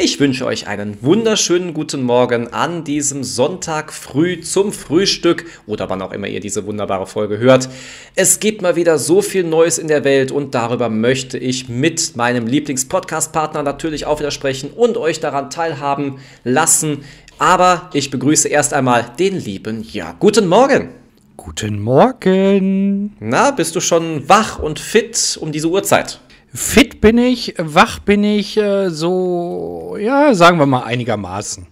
Ich wünsche euch einen wunderschönen guten Morgen an diesem Sonntag früh zum Frühstück oder wann auch immer ihr diese wunderbare Folge hört. Es gibt mal wieder so viel Neues in der Welt und darüber möchte ich mit meinem Lieblings-Podcast-Partner natürlich auch wieder sprechen und euch daran teilhaben lassen. Aber ich begrüße erst einmal den lieben Ja. Guten Morgen! Guten Morgen! Na, bist du schon wach und fit um diese Uhrzeit? Fit bin ich, wach bin ich, äh, so, ja, sagen wir mal einigermaßen.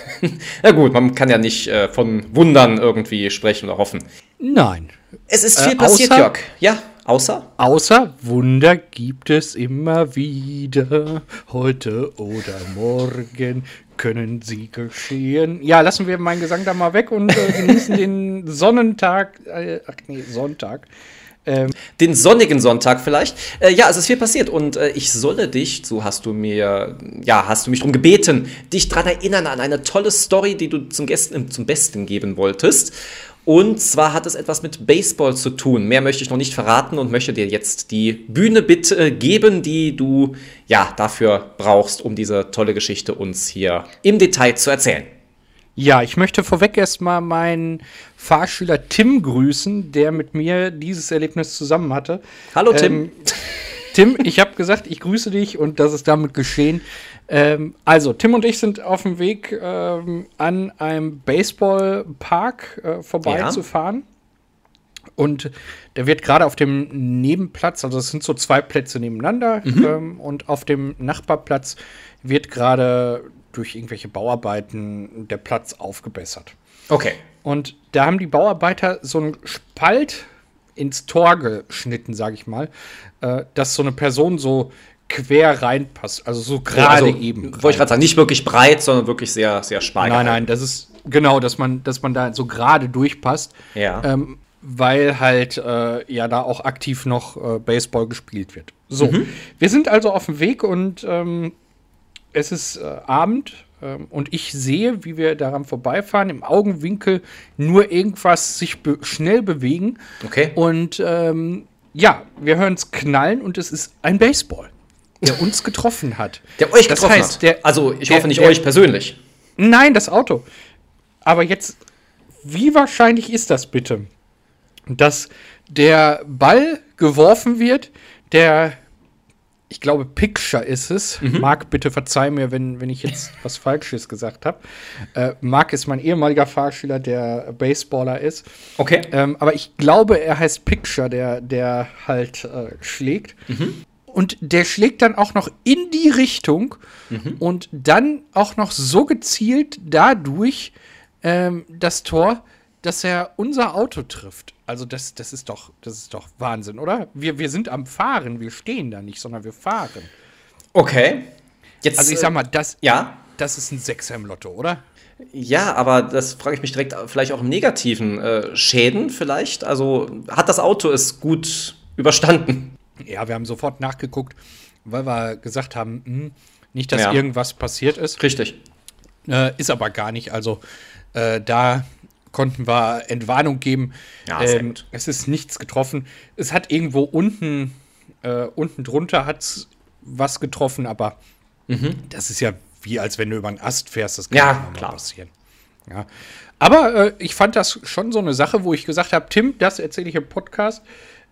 ja gut, man kann ja nicht äh, von Wundern irgendwie sprechen oder hoffen. Nein. Es ist viel äh, passiert, Jörg. Ja, außer? Außer Wunder gibt es immer wieder. Heute oder morgen können sie geschehen. Ja, lassen wir meinen Gesang da mal weg und äh, genießen den Sonnentag, äh, ach nee, Sonntag. Ähm, Den sonnigen Sonntag vielleicht. Äh, ja, es ist viel passiert und äh, ich solle dich, so hast du mir, ja, hast du mich darum gebeten, dich daran erinnern an eine tolle Story, die du zum, Gästen, zum Besten geben wolltest. Und zwar hat es etwas mit Baseball zu tun. Mehr möchte ich noch nicht verraten und möchte dir jetzt die Bühne bitte geben, die du ja dafür brauchst, um diese tolle Geschichte uns hier im Detail zu erzählen. Ja, ich möchte vorweg erstmal meinen Fahrschüler Tim grüßen, der mit mir dieses Erlebnis zusammen hatte. Hallo Tim. Ähm, Tim, ich habe gesagt, ich grüße dich und das ist damit geschehen. Ähm, also, Tim und ich sind auf dem Weg ähm, an einem Baseballpark äh, vorbeizufahren. Ja. Und der wird gerade auf dem Nebenplatz, also es sind so zwei Plätze nebeneinander, mhm. ähm, und auf dem Nachbarplatz wird gerade durch irgendwelche Bauarbeiten der Platz aufgebessert. Okay. Und da haben die Bauarbeiter so einen Spalt ins Tor geschnitten, sage ich mal, äh, dass so eine Person so quer reinpasst, also so gerade also, eben. Wollte ich gerade sagen, nicht wirklich breit, sondern wirklich sehr, sehr schmal. Nein, nein, das ist genau, dass man, dass man da so gerade durchpasst. Ja. Ähm, weil halt äh, ja da auch aktiv noch äh, Baseball gespielt wird. So, mhm. wir sind also auf dem Weg und ähm, es ist äh, Abend ähm, und ich sehe, wie wir daran vorbeifahren, im Augenwinkel nur irgendwas sich be schnell bewegen. Okay. Und ähm, ja, wir hören es knallen und es ist ein Baseball, der uns getroffen hat. Der euch das getroffen heißt, hat? Der, also ich der, hoffe nicht der, euch persönlich. Nein, das Auto. Aber jetzt, wie wahrscheinlich ist das bitte, dass der Ball geworfen wird, der ich glaube, Picture ist es. Mhm. Marc, bitte verzeih mir, wenn, wenn ich jetzt was Falsches gesagt habe. Äh, Marc ist mein ehemaliger Fahrschüler, der Baseballer ist. Okay. Ähm, aber ich glaube, er heißt Picture, der, der halt äh, schlägt. Mhm. Und der schlägt dann auch noch in die Richtung mhm. und dann auch noch so gezielt dadurch ähm, das Tor, dass er unser Auto trifft. Also das, das, ist doch, das ist doch Wahnsinn, oder? Wir, wir sind am Fahren, wir stehen da nicht, sondern wir fahren. Okay. Jetzt, also ich sag mal, das, ja? das ist ein Sechser im Lotto, oder? Ja, aber das frage ich mich direkt, vielleicht auch im negativen äh, Schäden vielleicht. Also hat das Auto es gut überstanden? Ja, wir haben sofort nachgeguckt, weil wir gesagt haben, mh, hm, nicht, dass ja. irgendwas passiert ist. Richtig. Äh, ist aber gar nicht. Also äh, da konnten wir Entwarnung geben. Ja, ähm, es ist nichts getroffen. Es hat irgendwo unten, äh, unten drunter hat's was getroffen, aber mhm. das ist ja wie als wenn du über einen Ast fährst. Das kann ja, klar. passieren. Ja. Aber äh, ich fand das schon so eine Sache, wo ich gesagt habe, Tim, das erzähle ich im Podcast.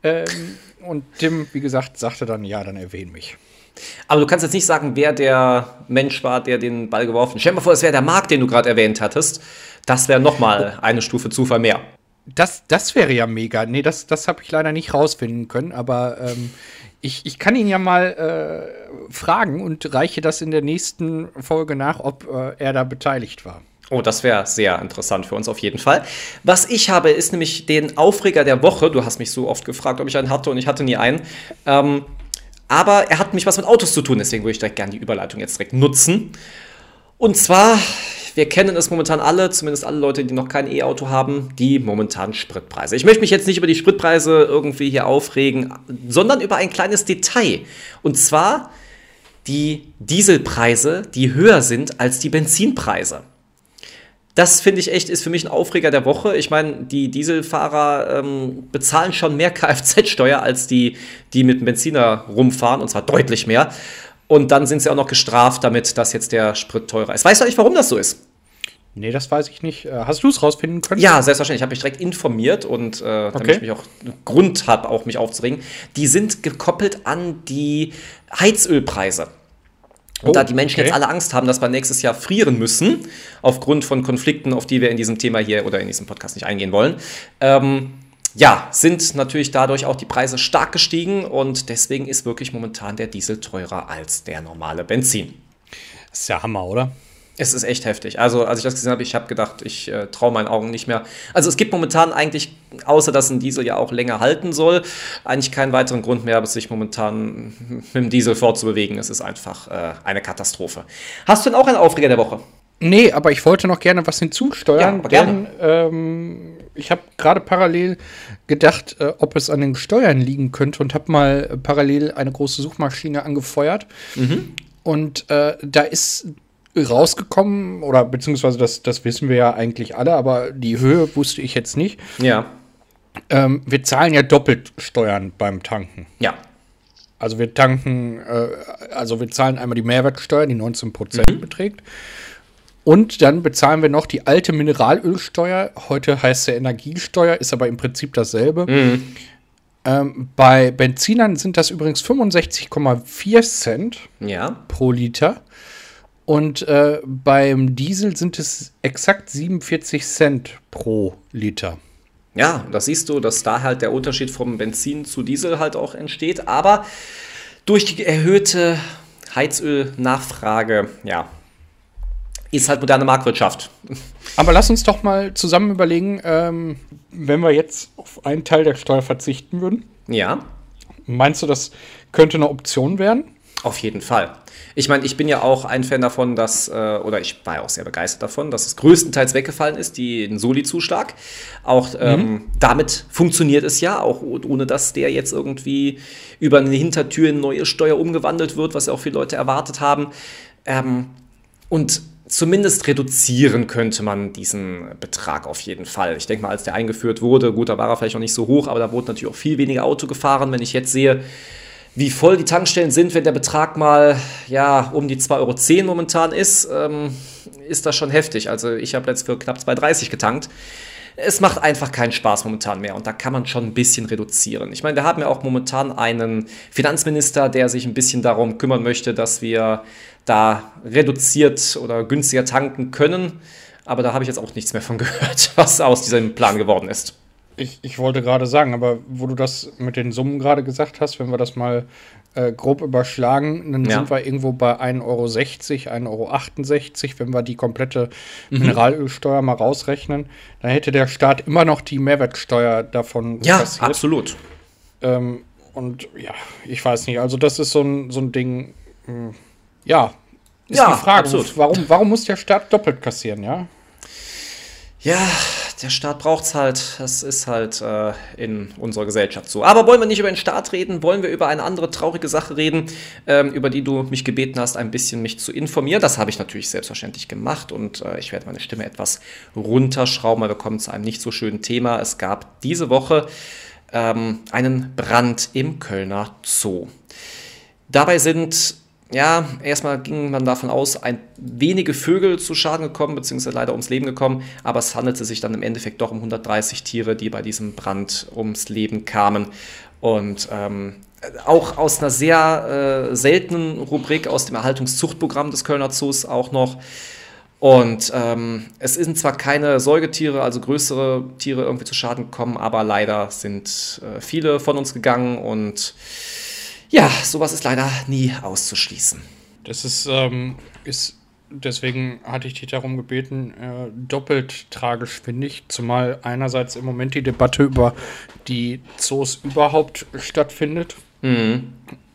Ähm, und Tim, wie gesagt, sagte dann, ja, dann erwähne mich. Aber du kannst jetzt nicht sagen, wer der Mensch war, der den Ball geworfen hat. Stell dir mal vor, es wäre der Marc, den du gerade erwähnt hattest. Das wäre nochmal eine Stufe Zufall mehr. Das, das wäre ja mega. Nee, das, das habe ich leider nicht rausfinden können, aber ähm, ich, ich kann ihn ja mal äh, fragen und reiche das in der nächsten Folge nach, ob äh, er da beteiligt war. Oh, das wäre sehr interessant für uns auf jeden Fall. Was ich habe, ist nämlich den Aufreger der Woche. Du hast mich so oft gefragt, ob ich einen hatte und ich hatte nie einen. Ähm, aber er hat mich was mit Autos zu tun, deswegen würde ich direkt gerne die Überleitung jetzt direkt nutzen. Und zwar wir kennen es momentan alle, zumindest alle Leute, die noch kein E-Auto haben, die momentanen Spritpreise. Ich möchte mich jetzt nicht über die Spritpreise irgendwie hier aufregen, sondern über ein kleines Detail. Und zwar die Dieselpreise, die höher sind als die Benzinpreise. Das finde ich echt, ist für mich ein Aufreger der Woche. Ich meine, die Dieselfahrer ähm, bezahlen schon mehr Kfz-Steuer als die, die mit dem Benziner rumfahren, und zwar deutlich mehr. Und dann sind sie auch noch gestraft damit, dass jetzt der Sprit teurer ist. Weißt du eigentlich, warum das so ist? Nee, das weiß ich nicht. Äh, hast du es rausfinden können? Ja, selbstverständlich. Ich habe mich direkt informiert und äh, damit okay. ich mich auch Grund habe, auch mich aufzuregen. Die sind gekoppelt an die Heizölpreise. Und oh, da die Menschen okay. jetzt alle Angst haben, dass wir nächstes Jahr frieren müssen, aufgrund von Konflikten, auf die wir in diesem Thema hier oder in diesem Podcast nicht eingehen wollen, ähm, ja, sind natürlich dadurch auch die Preise stark gestiegen und deswegen ist wirklich momentan der Diesel teurer als der normale Benzin. Das ist ja Hammer, oder? Es ist echt heftig. Also, als ich das gesehen habe, ich habe gedacht, ich äh, traue meinen Augen nicht mehr. Also, es gibt momentan eigentlich, außer dass ein Diesel ja auch länger halten soll, eigentlich keinen weiteren Grund mehr, sich momentan mit dem Diesel fortzubewegen. Es ist einfach äh, eine Katastrophe. Hast du denn auch einen Aufreger der Woche? Nee, aber ich wollte noch gerne was hinzusteuern. Ja. Denn, ähm, ich habe gerade parallel gedacht, äh, ob es an den Steuern liegen könnte und habe mal parallel eine große Suchmaschine angefeuert. Mhm. Und äh, da ist rausgekommen, oder beziehungsweise das, das wissen wir ja eigentlich alle, aber die Höhe wusste ich jetzt nicht. Ja. Ähm, wir zahlen ja doppelt Steuern beim Tanken. Ja. Also wir tanken, äh, also wir zahlen einmal die Mehrwertsteuer, die 19 Prozent mhm. beträgt. Und dann bezahlen wir noch die alte Mineralölsteuer. Heute heißt sie Energiesteuer, ist aber im Prinzip dasselbe. Mhm. Ähm, bei Benzinern sind das übrigens 65,4 Cent ja. pro Liter. Und äh, beim Diesel sind es exakt 47 Cent pro Liter. Ja, das siehst du, dass da halt der Unterschied vom Benzin zu Diesel halt auch entsteht. Aber durch die erhöhte Heizölnachfrage, ja, ist halt moderne Marktwirtschaft. Aber lass uns doch mal zusammen überlegen, ähm, wenn wir jetzt auf einen Teil der Steuer verzichten würden. Ja. Meinst du, das könnte eine Option werden? Auf jeden Fall. Ich meine, ich bin ja auch ein Fan davon, dass, äh, oder ich war ja auch sehr begeistert davon, dass es größtenteils weggefallen ist, die, den Soli-Zuschlag. Auch ähm, mhm. damit funktioniert es ja, auch ohne dass der jetzt irgendwie über eine Hintertür in neue Steuer umgewandelt wird, was ja auch viele Leute erwartet haben. Ähm, und zumindest reduzieren könnte man diesen Betrag auf jeden Fall. Ich denke mal, als der eingeführt wurde, gut, da war er vielleicht noch nicht so hoch, aber da wurde natürlich auch viel weniger Auto gefahren. Wenn ich jetzt sehe, wie voll die Tankstellen sind, wenn der Betrag mal ja, um die 2,10 Euro momentan ist, ähm, ist das schon heftig. Also ich habe jetzt für knapp 2,30 getankt. Es macht einfach keinen Spaß momentan mehr und da kann man schon ein bisschen reduzieren. Ich meine, wir haben ja auch momentan einen Finanzminister, der sich ein bisschen darum kümmern möchte, dass wir da reduziert oder günstiger tanken können. Aber da habe ich jetzt auch nichts mehr von gehört, was aus diesem Plan geworden ist. Ich, ich wollte gerade sagen, aber wo du das mit den Summen gerade gesagt hast, wenn wir das mal äh, grob überschlagen, dann ja. sind wir irgendwo bei 1,60 Euro, 1,68 Euro, wenn wir die komplette mhm. Mineralölsteuer mal rausrechnen. Dann hätte der Staat immer noch die Mehrwertsteuer davon Ja, kassiert. absolut. Ähm, und ja, ich weiß nicht, also das ist so ein, so ein Ding, mh, hm, ja, ist ja, die Frage, absolut. warum, warum muss der Staat doppelt kassieren, ja? Ja, der Staat braucht es halt. Das ist halt äh, in unserer Gesellschaft so. Aber wollen wir nicht über den Staat reden? Wollen wir über eine andere traurige Sache reden, ähm, über die du mich gebeten hast, ein bisschen mich zu informieren? Das habe ich natürlich selbstverständlich gemacht und äh, ich werde meine Stimme etwas runterschrauben, weil wir kommen zu einem nicht so schönen Thema. Es gab diese Woche ähm, einen Brand im Kölner Zoo. Dabei sind ja, erstmal ging man davon aus, ein wenige Vögel zu Schaden gekommen, beziehungsweise leider ums Leben gekommen, aber es handelte sich dann im Endeffekt doch um 130 Tiere, die bei diesem Brand ums Leben kamen. Und ähm, auch aus einer sehr äh, seltenen Rubrik aus dem Erhaltungszuchtprogramm des Kölner Zoos auch noch. Und ähm, es sind zwar keine Säugetiere, also größere Tiere irgendwie zu Schaden gekommen, aber leider sind äh, viele von uns gegangen und ja, sowas ist leider nie auszuschließen. Das ist, ähm, ist deswegen hatte ich dich darum gebeten, äh, doppelt tragisch finde ich, zumal einerseits im Moment die Debatte über die Zoos überhaupt stattfindet. Mhm.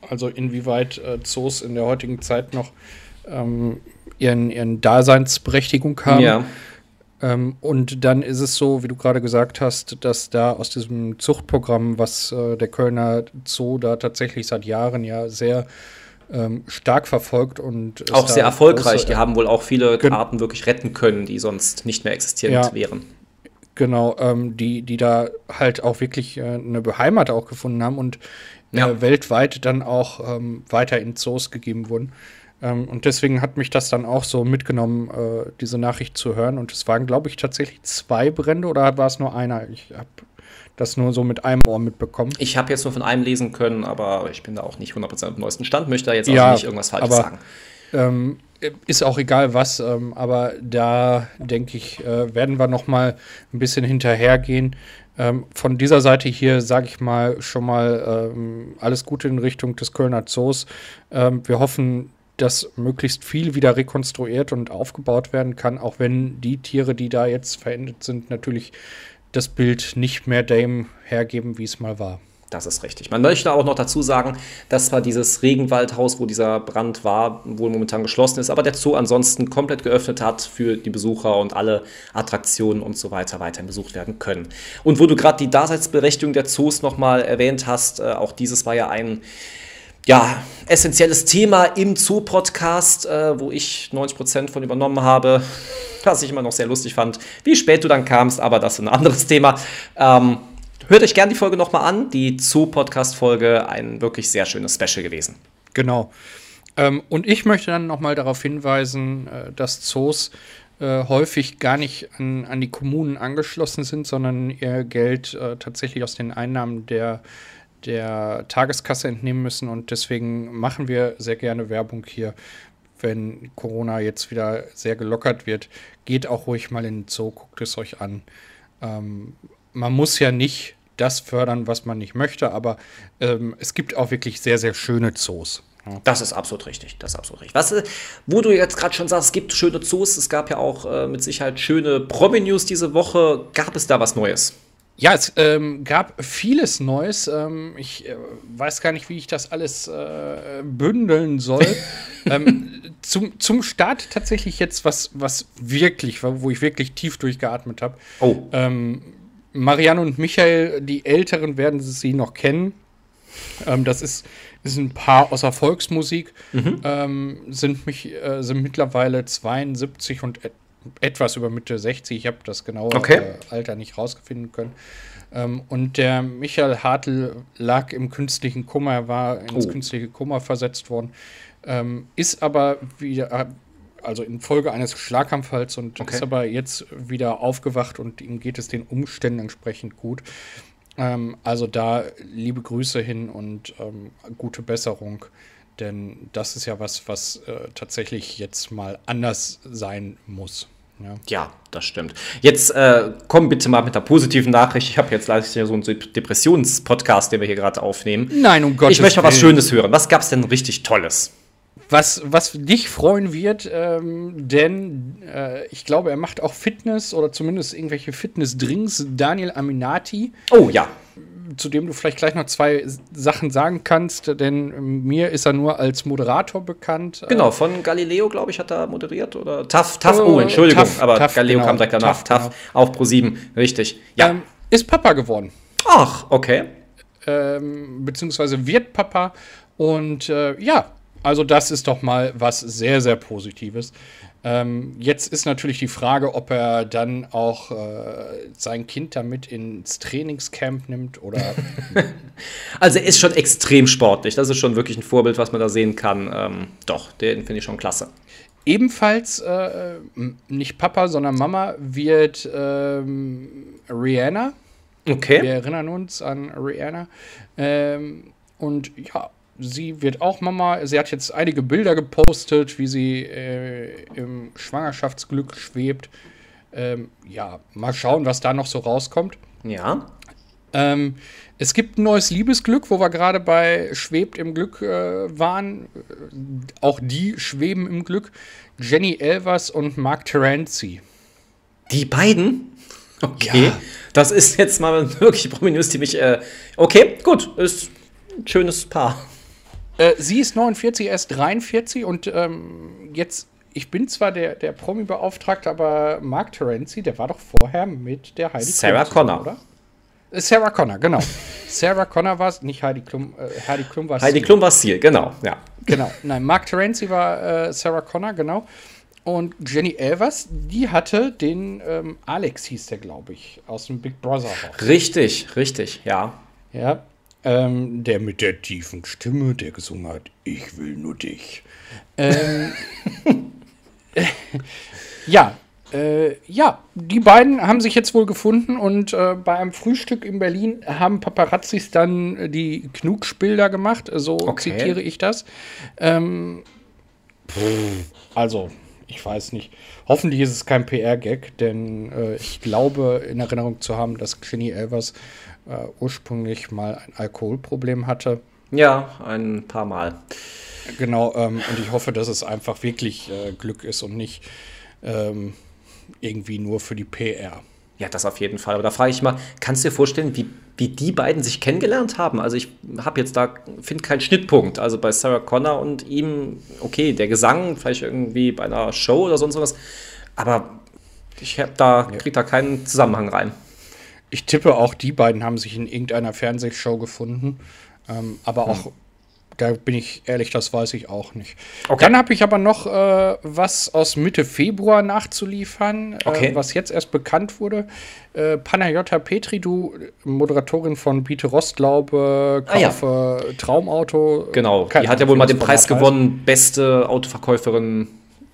Also inwieweit äh, Zoos in der heutigen Zeit noch ähm, ihren, ihren Daseinsberechtigung haben. Ja. Ähm, und dann ist es so, wie du gerade gesagt hast, dass da aus diesem Zuchtprogramm, was äh, der Kölner Zoo da tatsächlich seit Jahren ja sehr ähm, stark verfolgt und auch sehr erfolgreich. Große, die haben wohl auch viele Arten wirklich retten können, die sonst nicht mehr existierend ja, wären. Genau, ähm, die, die da halt auch wirklich äh, eine Beheimat auch gefunden haben und ja. äh, weltweit dann auch ähm, weiter in Zoos gegeben wurden. Ähm, und deswegen hat mich das dann auch so mitgenommen, äh, diese Nachricht zu hören. Und es waren, glaube ich, tatsächlich zwei Brände oder war es nur einer? Ich habe das nur so mit einem Ohr mitbekommen. Ich habe jetzt nur von einem lesen können, aber ich bin da auch nicht 100% auf neuesten Stand, möchte da jetzt auch ja, nicht irgendwas Falsches aber, sagen. Ähm, ist auch egal was, ähm, aber da denke ich, äh, werden wir noch mal ein bisschen hinterhergehen. Ähm, von dieser Seite hier sage ich mal schon mal ähm, alles Gute in Richtung des Kölner Zoos. Ähm, wir hoffen, dass möglichst viel wieder rekonstruiert und aufgebaut werden kann, auch wenn die Tiere, die da jetzt verendet sind, natürlich das Bild nicht mehr dem hergeben, wie es mal war. Das ist richtig. Man möchte auch noch dazu sagen, dass zwar dieses Regenwaldhaus, wo dieser Brand war, wohl momentan geschlossen ist, aber der Zoo ansonsten komplett geöffnet hat für die Besucher und alle Attraktionen und so weiter weiterhin besucht werden können. Und wo du gerade die Daseinsberechtigung der Zoos nochmal erwähnt hast, äh, auch dieses war ja ein ja, essentielles Thema im Zoo-Podcast, äh, wo ich 90% von übernommen habe, was ich immer noch sehr lustig fand, wie spät du dann kamst, aber das ist ein anderes Thema. Ähm, hört euch gerne die Folge nochmal an, die Zoo-Podcast-Folge, ein wirklich sehr schönes Special gewesen. Genau. Ähm, und ich möchte dann nochmal darauf hinweisen, äh, dass Zoos äh, häufig gar nicht an, an, die Kommunen angeschlossen sind, sondern ihr Geld äh, tatsächlich aus den Einnahmen der der Tageskasse entnehmen müssen. Und deswegen machen wir sehr gerne Werbung hier. Wenn Corona jetzt wieder sehr gelockert wird, geht auch ruhig mal in den Zoo, guckt es euch an. Ähm, man muss ja nicht das fördern, was man nicht möchte, aber ähm, es gibt auch wirklich sehr, sehr schöne Zoos. Das ist absolut richtig. Das ist absolut richtig. Was, äh, wo du jetzt gerade schon sagst, es gibt schöne Zoos, es gab ja auch äh, mit Sicherheit schöne Promi-News diese Woche. Gab es da was Neues? Ja, es ähm, gab vieles Neues. Ähm, ich äh, weiß gar nicht, wie ich das alles äh, bündeln soll. ähm, zum, zum Start tatsächlich jetzt was, was wirklich, wo ich wirklich tief durchgeatmet habe. Oh. Ähm, Marianne und Michael, die Älteren werden sie noch kennen. Ähm, das ist, ist ein Paar aus der Volksmusik, mhm. Ähm, sind, mich, äh, sind mittlerweile 72 und etwas über Mitte 60. Ich habe das genaue okay. äh, Alter nicht rausfinden können. Ähm, und der Michael Hartl lag im künstlichen Kummer, er war ins oh. künstliche Kummer versetzt worden, ähm, ist aber wieder, äh, also infolge eines Schlaganfalls und okay. ist aber jetzt wieder aufgewacht und ihm geht es den Umständen entsprechend gut. Ähm, also da liebe Grüße hin und ähm, gute Besserung. Denn das ist ja was, was äh, tatsächlich jetzt mal anders sein muss. Ja. ja, das stimmt. Jetzt äh, komm bitte mal mit der positiven Nachricht. Ich habe jetzt leider so einen Depressionspodcast, den wir hier gerade aufnehmen. Nein, um Gottes Ich möchte mal was Schönes hören. Was gab es denn richtig Tolles? Was, was dich freuen wird, ähm, denn äh, ich glaube, er macht auch Fitness oder zumindest irgendwelche Fitness-Drinks. Daniel Aminati. Oh ja zu dem du vielleicht gleich noch zwei Sachen sagen kannst, denn mir ist er nur als Moderator bekannt. Genau, von Galileo, glaube ich, hat er moderiert oder TAF, TAF, oh, Entschuldigung, Tuff, aber Tuff, Galileo genau, kam direkt danach, TAF, genau. auf Pro 7, richtig. Ja. Ähm, ist Papa geworden. Ach, okay. Ähm, beziehungsweise wird Papa und äh, ja, also das ist doch mal was sehr, sehr Positives. Ähm, jetzt ist natürlich die Frage, ob er dann auch äh, sein Kind damit ins Trainingscamp nimmt oder. also er ist schon extrem sportlich. Das ist schon wirklich ein Vorbild, was man da sehen kann. Ähm, doch, den finde ich schon klasse. Ebenfalls äh, nicht Papa, sondern Mama wird ähm, Rihanna. Okay. Wir erinnern uns an Rihanna. Ähm, und ja, sie wird auch Mama. Sie hat jetzt einige Bilder gepostet, wie sie äh, im Schwangerschaftsglück schwebt. Ähm, ja, mal schauen, was da noch so rauskommt. Ja. Ähm, es gibt ein neues Liebesglück, wo wir gerade bei Schwebt im Glück äh, waren. Auch die schweben im Glück. Jenny Elvers und Mark Terenzi. Die beiden? Okay. Ja. Das ist jetzt mal wirklich Prominus, die mich. Äh, okay, gut. Ist ein schönes Paar. Äh, sie ist 49, er ist 43 und ähm, jetzt, ich bin zwar der, der Promi-Beauftragte, aber Mark Terenzi, der war doch vorher mit der Heidi Sarah Klum, Connor, oder? Äh, Sarah Connor, genau. Sarah Connor war es, nicht Heidi Klum, äh, Heidi Klum war es. Heidi Klum war Ziel, genau, ja. Genau, nein, Mark Terenzi war äh, Sarah Connor, genau. Und Jenny Elvers, die hatte den ähm, Alex, hieß der, glaube ich, aus dem Big Brother. Richtig, richtig, ja. Ja, ähm, der mit der tiefen Stimme, der gesungen hat, ich will nur dich. Ähm, ja, äh, ja, die beiden haben sich jetzt wohl gefunden und äh, bei einem Frühstück in Berlin haben Paparazzis dann die Knugsbilder gemacht, so okay. zitiere ich das. Ähm, also, ich weiß nicht. Hoffentlich ist es kein PR-Gag, denn äh, ich glaube, in Erinnerung zu haben, dass Jenny Elvers äh, ursprünglich mal ein Alkoholproblem hatte. Ja, ein paar Mal. Genau, ähm, und ich hoffe, dass es einfach wirklich äh, Glück ist und nicht ähm, irgendwie nur für die PR. Ja, das auf jeden Fall. Aber da frage ich mal, kannst du dir vorstellen, wie, wie die beiden sich kennengelernt haben? Also ich habe jetzt da, finde keinen Schnittpunkt. Also bei Sarah Connor und ihm, okay, der Gesang, vielleicht irgendwie bei einer Show oder sonst was. Aber ich habe da, kriege da keinen Zusammenhang rein. Ich tippe auch, die beiden haben sich in irgendeiner Fernsehshow gefunden. Ähm, aber auch hm. Da bin ich ehrlich, das weiß ich auch nicht. Okay. Dann habe ich aber noch äh, was aus Mitte Februar nachzuliefern, äh, okay. äh, was jetzt erst bekannt wurde. Äh, Panayota Petri, du Moderatorin von Biete Rostlaube, kaufe ah, ja. Traumauto. Genau, die hat ja wohl mal den Preis gewonnen, beste Autoverkäuferin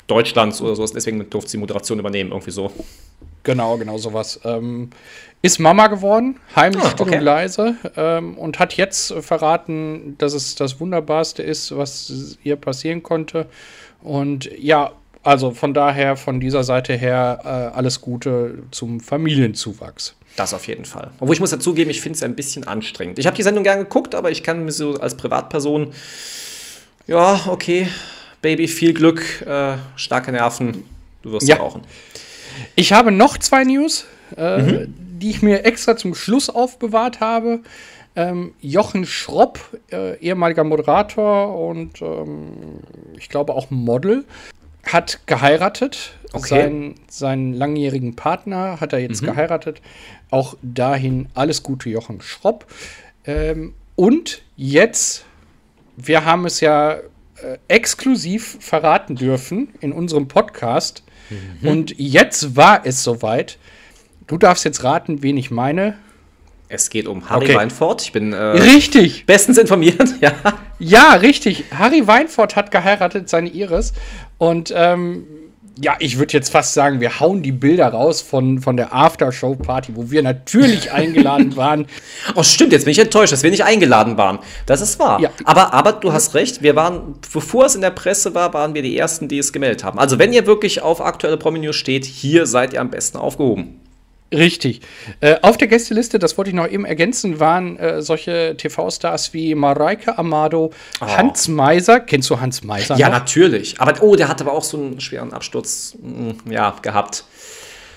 Deutschlands oder sowas. Deswegen durfte sie Moderation übernehmen, irgendwie so. Genau, genau sowas. Ähm, ist Mama geworden, heimlich ah, okay. und leise, ähm, und hat jetzt verraten, dass es das Wunderbarste ist, was ihr passieren konnte. Und ja, also von daher, von dieser Seite her, äh, alles Gute zum Familienzuwachs. Das auf jeden Fall. Obwohl ich muss dazugeben, ich finde es ein bisschen anstrengend. Ich habe die Sendung gerne geguckt, aber ich kann mir so als Privatperson, ja, okay, Baby, viel Glück, äh, starke Nerven, du wirst ja. brauchen. Ich habe noch zwei News. Äh, mhm die ich mir extra zum Schluss aufbewahrt habe. Ähm, Jochen Schropp, äh, ehemaliger Moderator und ähm, ich glaube auch Model, hat geheiratet. Okay. Sein, seinen langjährigen Partner hat er jetzt mhm. geheiratet. Auch dahin alles Gute, Jochen Schropp. Ähm, und jetzt, wir haben es ja äh, exklusiv verraten dürfen in unserem Podcast. Mhm. Und jetzt war es soweit. Du darfst jetzt raten, wen ich meine. Es geht um Harry okay. Weinfurt. Ich bin äh, richtig bestens informiert. ja. ja, richtig. Harry Weinfurt hat geheiratet, seine Iris. Und ähm, ja, ich würde jetzt fast sagen, wir hauen die Bilder raus von, von der Aftershow-Party, wo wir natürlich eingeladen waren. Oh, stimmt, jetzt bin ich enttäuscht, dass wir nicht eingeladen waren. Das ist wahr. Ja. Aber, aber du hast recht, wir waren, bevor es in der Presse war, waren wir die Ersten, die es gemeldet haben. Also, wenn ihr wirklich auf aktuelle Promi-News steht, hier seid ihr am besten aufgehoben. Richtig. Äh, auf der Gästeliste, das wollte ich noch eben ergänzen, waren äh, solche TV-Stars wie Mareike Amado, oh. Hans Meiser. Kennst du Hans Meiser? Ja, noch? natürlich. Aber oh, der hat aber auch so einen schweren Absturz mm, ja, gehabt.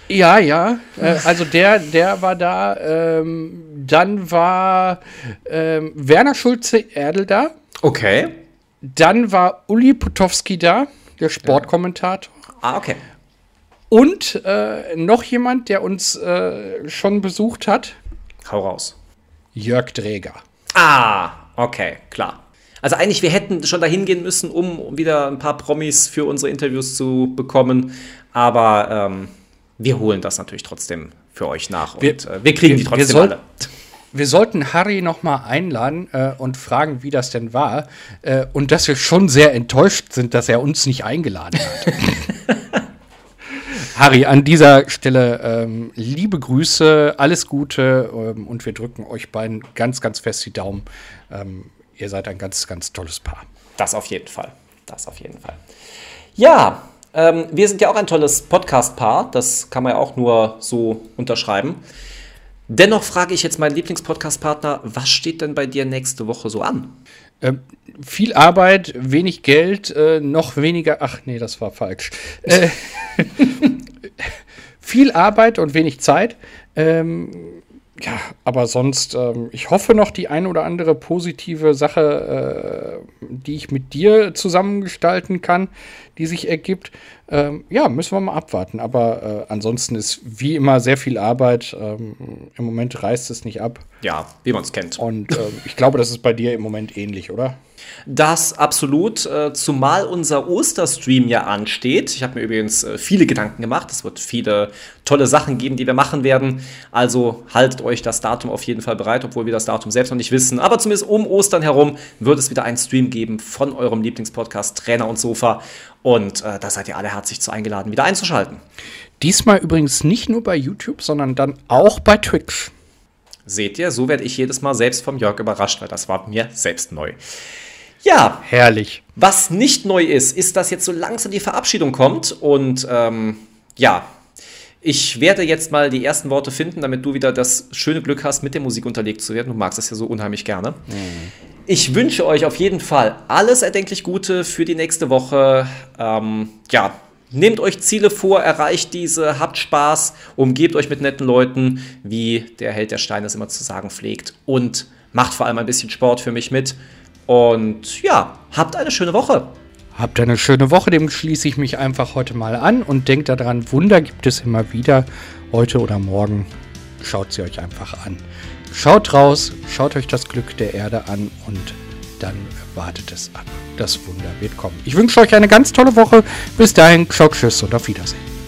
Ja, ja. Äh, also der, der war da. Ähm, dann war ähm, Werner Schulze-Erdel da. Okay. Dann war Uli Potowski da, der Sportkommentator. Ah, okay. Und äh, noch jemand, der uns äh, schon besucht hat. Hau raus. Jörg Dräger. Ah, okay, klar. Also eigentlich, wir hätten schon dahin gehen müssen, um wieder ein paar Promis für unsere Interviews zu bekommen. Aber ähm, wir holen das natürlich trotzdem für euch nach. Wir, und äh, wir kriegen wir, die trotzdem alle. Wir sollten Harry noch mal einladen äh, und fragen, wie das denn war. Äh, und dass wir schon sehr enttäuscht sind, dass er uns nicht eingeladen hat. Harry, an dieser Stelle ähm, liebe Grüße, alles Gute ähm, und wir drücken euch beiden ganz, ganz fest die Daumen. Ähm, ihr seid ein ganz, ganz tolles Paar. Das auf jeden Fall. Das auf jeden Fall. Ja, ähm, wir sind ja auch ein tolles Podcast-Paar. Das kann man ja auch nur so unterschreiben. Dennoch frage ich jetzt meinen Lieblingspodcast-Partner, was steht denn bei dir nächste Woche so an? Ähm, viel Arbeit, wenig Geld, äh, noch weniger. Ach nee, das war falsch. Äh, viel Arbeit und wenig Zeit. Ähm, ja, aber sonst, ähm, ich hoffe noch die ein oder andere positive Sache, äh, die ich mit dir zusammengestalten kann, die sich ergibt. Ähm, ja, müssen wir mal abwarten. Aber äh, ansonsten ist wie immer sehr viel Arbeit. Ähm, Im Moment reißt es nicht ab. Ja, wie man es kennt. Und äh, ich glaube, das ist bei dir im Moment ähnlich, oder? Das absolut, äh, zumal unser Osterstream ja ansteht. Ich habe mir übrigens äh, viele Gedanken gemacht. Es wird viele tolle Sachen geben, die wir machen werden. Also haltet euch das Datum auf jeden Fall bereit, obwohl wir das Datum selbst noch nicht wissen. Aber zumindest um Ostern herum wird es wieder einen Stream geben von eurem Lieblingspodcast Trainer und Sofa. Und äh, da seid ihr alle herzlich zu eingeladen, wieder einzuschalten. Diesmal übrigens nicht nur bei YouTube, sondern dann auch bei Twitch. Seht ihr, so werde ich jedes Mal selbst vom Jörg überrascht, weil das war mir selbst neu. Ja. Herrlich. Was nicht neu ist, ist, dass jetzt so langsam die Verabschiedung kommt. Und ähm, ja, ich werde jetzt mal die ersten Worte finden, damit du wieder das schöne Glück hast, mit der Musik unterlegt zu werden. Du magst das ja so unheimlich gerne. Mhm. Ich wünsche euch auf jeden Fall alles erdenklich Gute für die nächste Woche. Ähm, ja, Nehmt euch Ziele vor, erreicht diese, habt Spaß, umgebt euch mit netten Leuten, wie der Held der Steine es immer zu sagen pflegt. Und macht vor allem ein bisschen Sport für mich mit. Und ja, habt eine schöne Woche. Habt eine schöne Woche, dem schließe ich mich einfach heute mal an und denkt daran, Wunder gibt es immer wieder. Heute oder morgen schaut sie euch einfach an. Schaut raus, schaut euch das Glück der Erde an und dann wartet es ab. Das Wunder wird kommen. Ich wünsche euch eine ganz tolle Woche. Bis dahin, Schock, Tschüss und auf Wiedersehen.